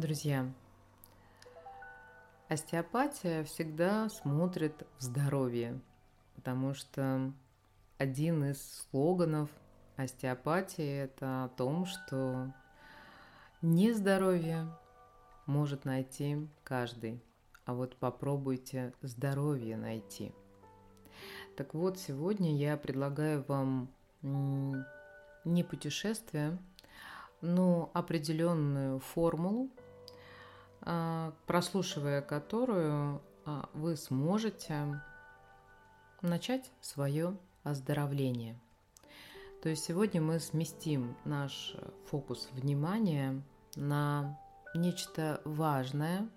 Друзья, остеопатия всегда смотрит в здоровье, потому что один из слоганов остеопатии – это о том, что нездоровье может найти каждый, а вот попробуйте здоровье найти. Так вот, сегодня я предлагаю вам не путешествие, но определенную формулу, прослушивая которую а, вы сможете начать свое оздоровление. То есть сегодня мы сместим наш фокус внимания на нечто важное,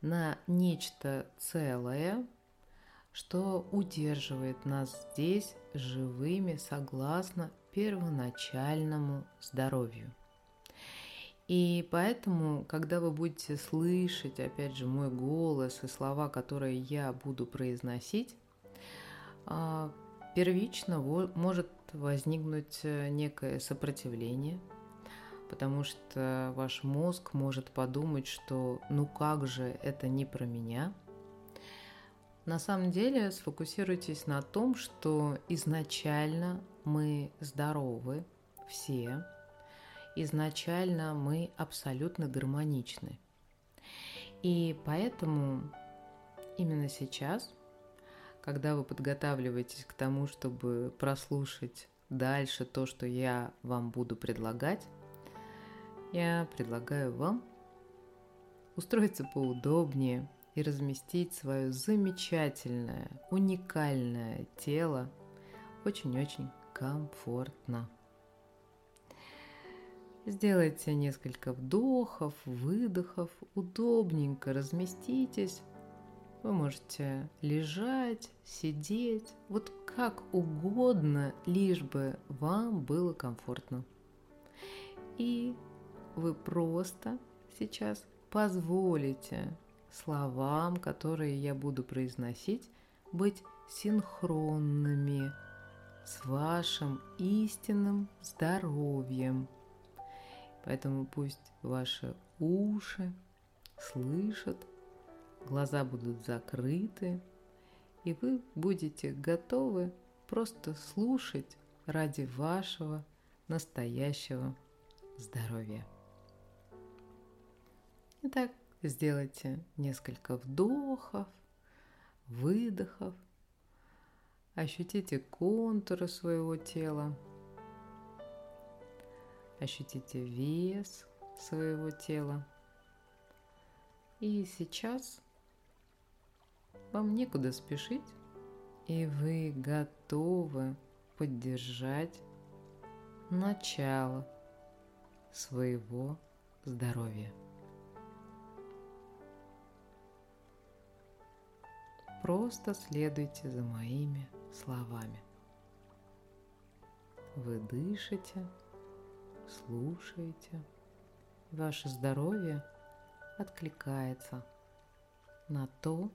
на нечто целое, что удерживает нас здесь живыми согласно первоначальному здоровью. И поэтому, когда вы будете слышать, опять же, мой голос и слова, которые я буду произносить, а, первично может возникнуть э, некое сопротивление, потому что ваш мозг может подумать, что ну как же это не про меня. На самом деле сфокусируйтесь на том, что изначально мы здоровы все, изначально мы абсолютно гармоничны. И поэтому именно сейчас, когда вы подготавливаетесь к тому, чтобы прослушать дальше то, что я вам буду предлагать, я предлагаю вам устроиться поудобнее и разместить свое замечательное, уникальное тело очень-очень комфортно. Сделайте несколько вдохов, выдохов, удобненько разместитесь. Вы можете лежать, сидеть, вот как угодно, лишь бы вам было комфортно. И вы просто сейчас позволите словам, которые я буду произносить, быть синхронными с вашим истинным здоровьем – Поэтому пусть ваши уши слышат, глаза будут закрыты, и вы будете готовы просто слушать ради вашего настоящего здоровья. Итак, сделайте несколько вдохов, выдохов, ощутите контуры своего тела, Ощутите вес своего тела. И сейчас вам некуда спешить, и вы готовы поддержать начало своего здоровья. Просто следуйте за моими словами. Вы дышите – слушаете, ваше здоровье откликается на то,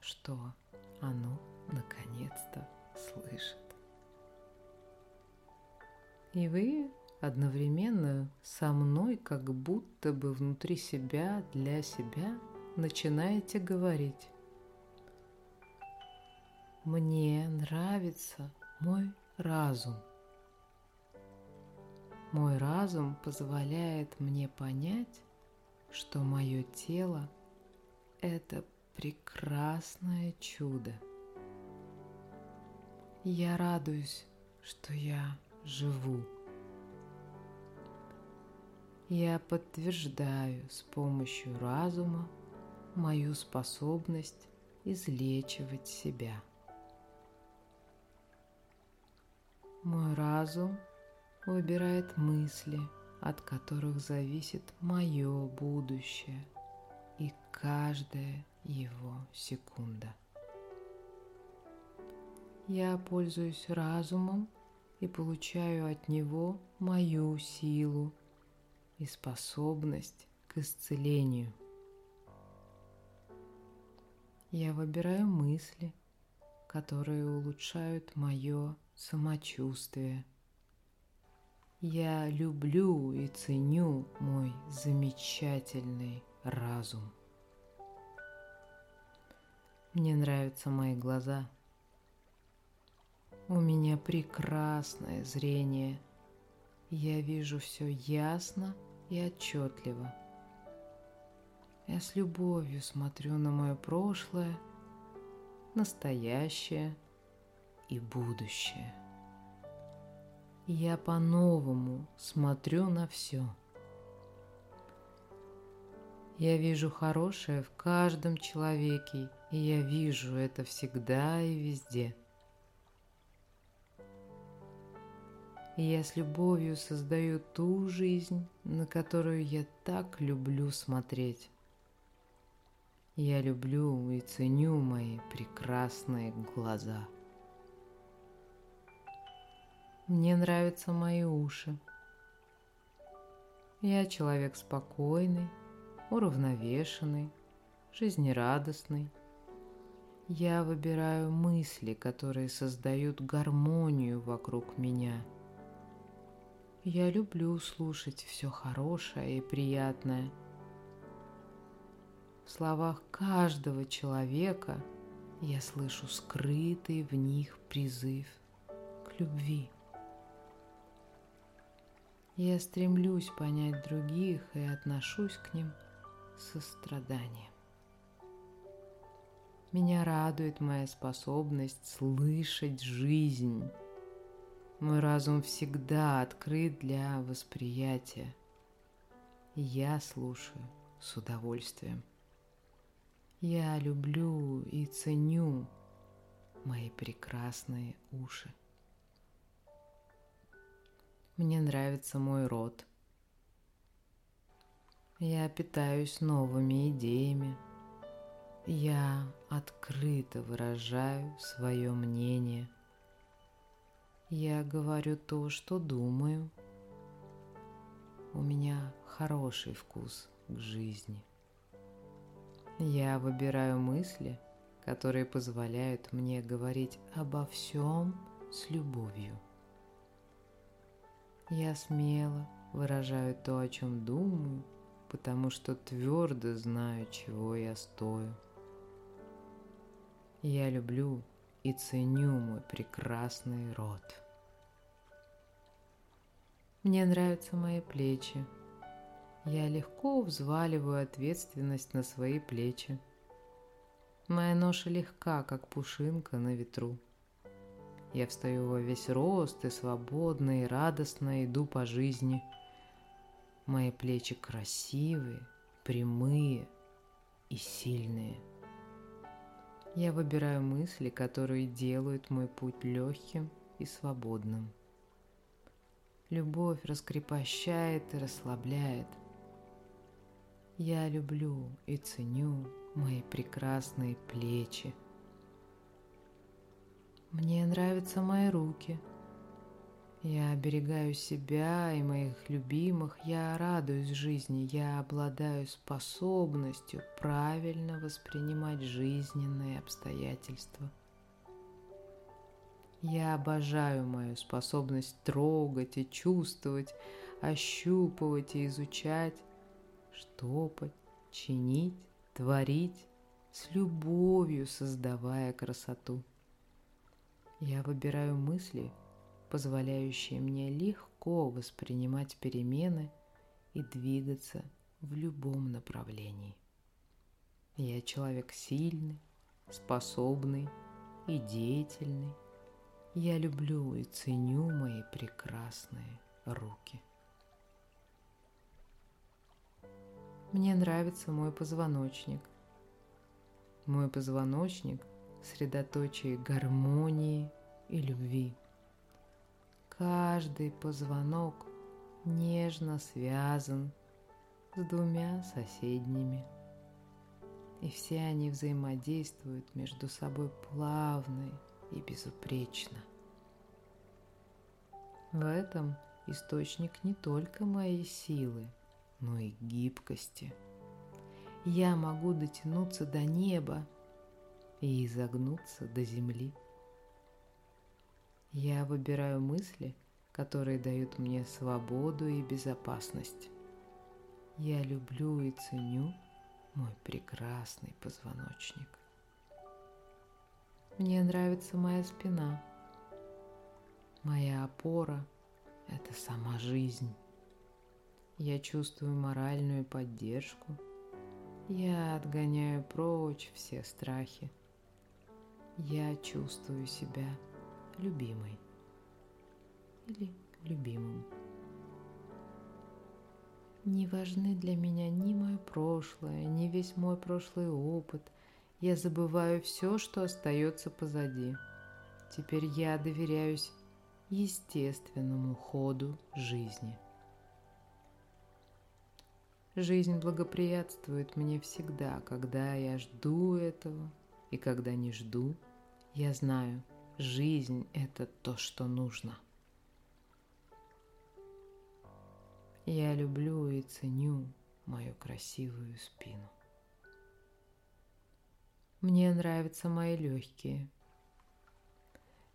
что оно наконец-то слышит. И вы одновременно со мной как будто бы внутри себя, для себя начинаете говорить. Мне нравится мой разум. Мой разум позволяет мне понять, что мое тело – это прекрасное чудо. Я радуюсь, что я живу. Я подтверждаю с помощью разума мою способность излечивать себя. Мой разум – выбирает мысли, от которых зависит мое будущее и каждая его секунда. Я пользуюсь разумом и получаю от него мою силу и способность к исцелению. Я выбираю мысли, которые улучшают мое самочувствие – Я люблю и ценю мой замечательный разум. Мне нравятся мои глаза. У меня прекрасное зрение. Я вижу все ясно и отчетливо. Я с любовью смотрю на мое прошлое, настоящее и будущее. Я по-новому смотрю на все. Я вижу хорошее в каждом человеке, и я вижу это всегда и везде. И я с любовью создаю ту жизнь, на которую я так люблю смотреть. Я люблю и ценю мои прекрасные глаза. Мне нравятся мои уши. Я человек спокойный, уравновешенный, жизнерадостный. Я выбираю мысли, которые создают гармонию вокруг меня. Я люблю слушать все хорошее и приятное – в словах каждого человека я слышу скрытый в них призыв к любви. Я стремлюсь понять других и отношусь к ним с состраданием. Меня радует моя способность слышать жизнь. Мой разум всегда открыт для восприятия. Я слушаю с удовольствием. Я люблю и ценю мои прекрасные уши. Мне нравится мой род. Я питаюсь новыми идеями. Я открыто выражаю свое мнение. Я говорю то, что думаю. У меня хороший вкус к жизни. Я выбираю мысли, которые позволяют мне говорить обо всем с любовью. Я смело выражаю то, о чем думаю, потому что твердо знаю, чего я стою. Я люблю и ценю мой прекрасный род. Мне нравятся мои плечи, я легко взваливаю ответственность на свои плечи. Моя ноша легка, как пушинка на ветру. Я встаю во весь рост и свободно и радостно иду по жизни. Мои плечи красивые, прямые и сильные. Я выбираю мысли, которые делают мой путь легким и свободным. Любовь раскрепощает и расслабляет – я люблю и ценю мои прекрасные плечи. Мне нравятся мои руки. Я оберегаю себя и моих любимых, я радуюсь жизни, я обладаю способностью правильно воспринимать жизненные обстоятельства. Я обожаю мою способность трогать и чувствовать, ощупывать и изучать штопать, чинить, творить, с любовью создавая красоту. Я выбираю мысли, позволяющие мне легко воспринимать перемены и двигаться в любом направлении. Я человек сильный, способный и деятельный. Я люблю и ценю мои прекрасные руки. Мне нравится мой позвоночник. Мой позвоночник – средоточие гармонии и любви. Каждый позвонок нежно связан с двумя соседними. И все они взаимодействуют между собой плавно и безупречно. В этом источник не только моей силы – но и гибкости. Я могу дотянуться до неба и изогнуться до земли. Я выбираю мысли, которые дают мне свободу и безопасность. Я люблю и ценю мой прекрасный позвоночник. Мне нравится моя спина. Моя опора – это сама жизнь. Я чувствую моральную поддержку. Я отгоняю прочь все страхи. Я чувствую себя любимой или любимым. Не важны для меня ни мое прошлое, ни весь мой прошлый опыт – я забываю все, что остается позади. Теперь я доверяюсь естественному ходу жизни. Жизнь благоприятствует мне всегда, когда я жду этого, и когда не жду, я знаю, жизнь – это то, что нужно. Я люблю и ценю мою красивую спину. Мне нравятся мои легкие.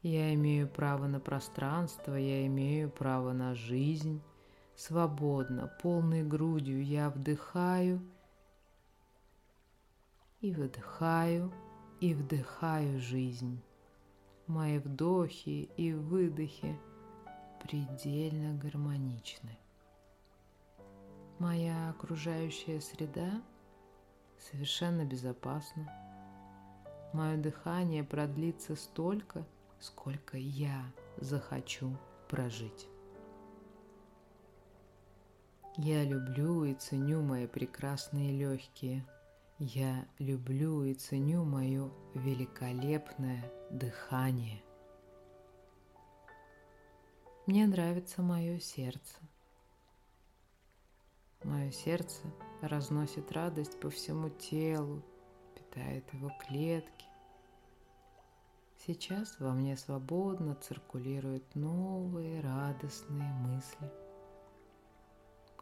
Я имею право на пространство, я имею право на жизнь. Свободно, полной грудью я вдыхаю и выдыхаю, и вдыхаю жизнь. Мои вдохи и выдохи предельно гармоничны. Моя окружающая среда совершенно безопасна. Мое дыхание продлится столько, сколько я захочу прожить. Я люблю и ценю мои прекрасные легкие. Я люблю и ценю мое великолепное дыхание. Мне нравится мое сердце. Мое сердце разносит радость по всему телу, питает его клетки. Сейчас во мне свободно циркулируют новые радостные мысли.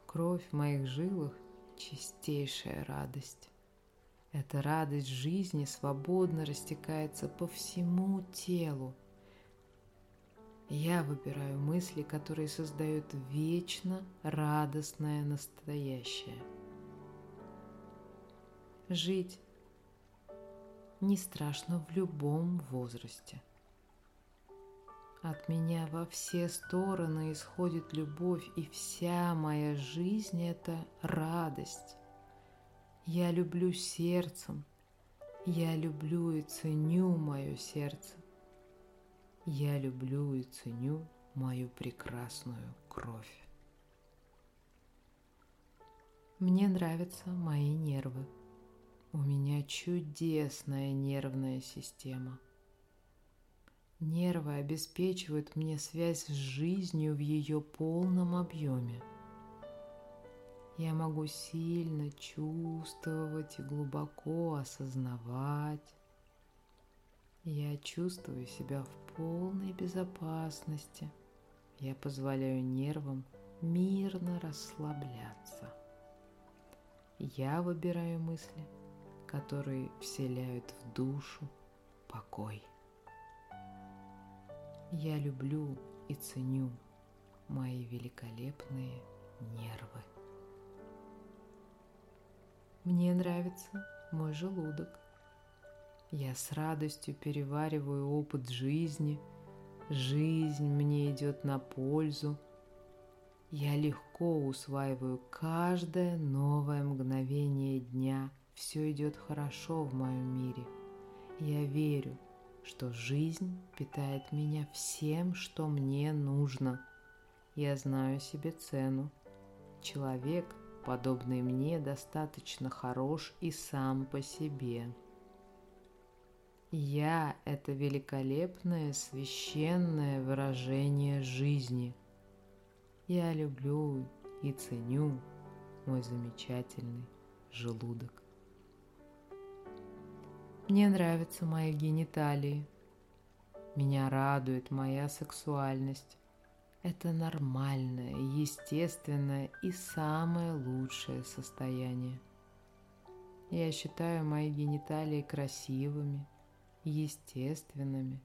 Кровь в моих жилах – чистейшая радость. Эта радость жизни свободно растекается по всему телу. Я выбираю мысли, которые создают вечно радостное настоящее. Жить не страшно в любом возрасте. От меня во все стороны исходит любовь, и вся моя жизнь – это радость. Я люблю сердцем, я люблю и ценю мое сердце. Я люблю и ценю мою прекрасную кровь. Мне нравятся мои нервы. У меня чудесная нервная система. Нервы обеспечивают мне связь с жизнью в ее полном объеме. Я могу сильно чувствовать и глубоко осознавать. Я чувствую себя в полной безопасности. Я позволяю нервам мирно расслабляться. Я выбираю мысли – которые вселяют в душу покой. Я люблю и ценю мои великолепные нервы. Мне нравится мой желудок. Я с радостью перевариваю опыт жизни. Жизнь мне идет на пользу. Я легко усваиваю каждое новое мгновение дня – все идет хорошо в моем мире. Я верю, что жизнь питает меня всем, что мне нужно. Я знаю себе цену. Человек, подобный мне, достаточно хорош и сам по себе. Я – это великолепное священное выражение жизни. Я люблю и ценю мой замечательный желудок. Мне нравятся мои гениталии. Меня радует моя сексуальность. Это нормальное, естественное и самое лучшее состояние. Я считаю мои гениталии красивыми, естественными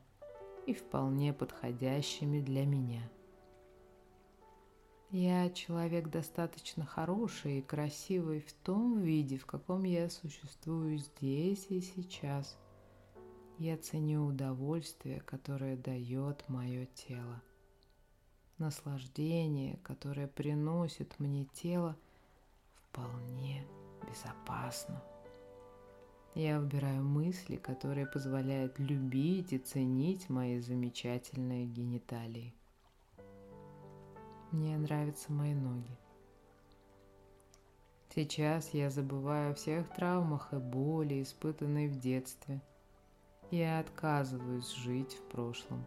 и вполне подходящими для меня. Я человек достаточно хороший и красивый в том виде, в каком я существую здесь и сейчас. Я ценю удовольствие, которое дает мое тело. Наслаждение, которое приносит мне тело, вполне безопасно. Я выбираю мысли, которые позволяют любить и ценить мои замечательные гениталии. Мне нравятся мои ноги. Сейчас я забываю о всех травмах и боли, испытанной в детстве. Я отказываюсь жить в прошлом.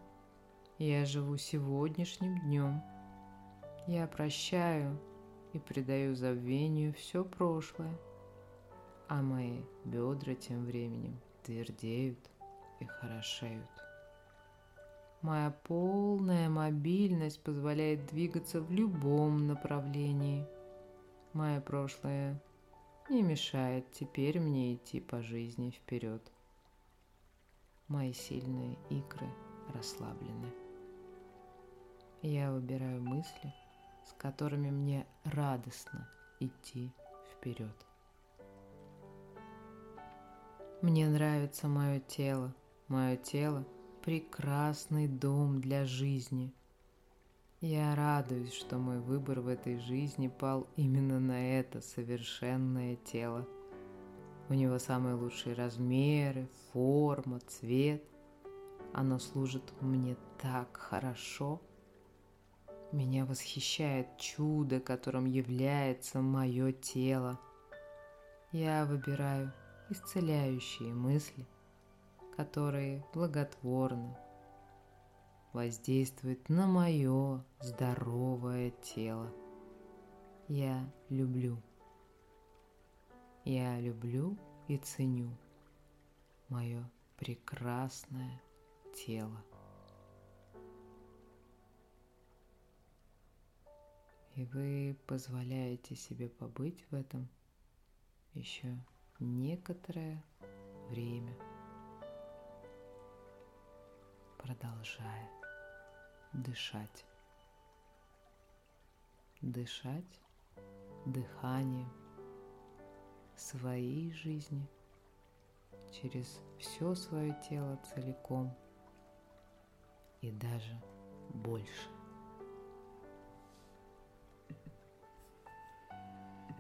Я живу сегодняшним днем. Я прощаю и предаю забвению все прошлое, а мои бедра тем временем твердеют и хорошеют. Моя полная мобильность позволяет двигаться в любом направлении. Мое прошлое не мешает теперь мне идти по жизни вперед. Мои сильные икры расслаблены. Я выбираю мысли, с которыми мне радостно идти вперед. Мне нравится мое тело. Мое тело – прекрасный дом для жизни. Я радуюсь, что мой выбор в этой жизни пал именно на это совершенное тело. У него самые лучшие размеры, форма, цвет. Оно служит мне так хорошо. Меня восхищает чудо, которым является мое тело. Я выбираю исцеляющие мысли – которые благотворно воздействуют на мое здоровое тело. Я люблю. Я люблю и ценю мое прекрасное тело. И вы позволяете себе побыть в этом еще некоторое время продолжая дышать. Дышать дыханием своей жизни через все свое тело целиком и даже больше.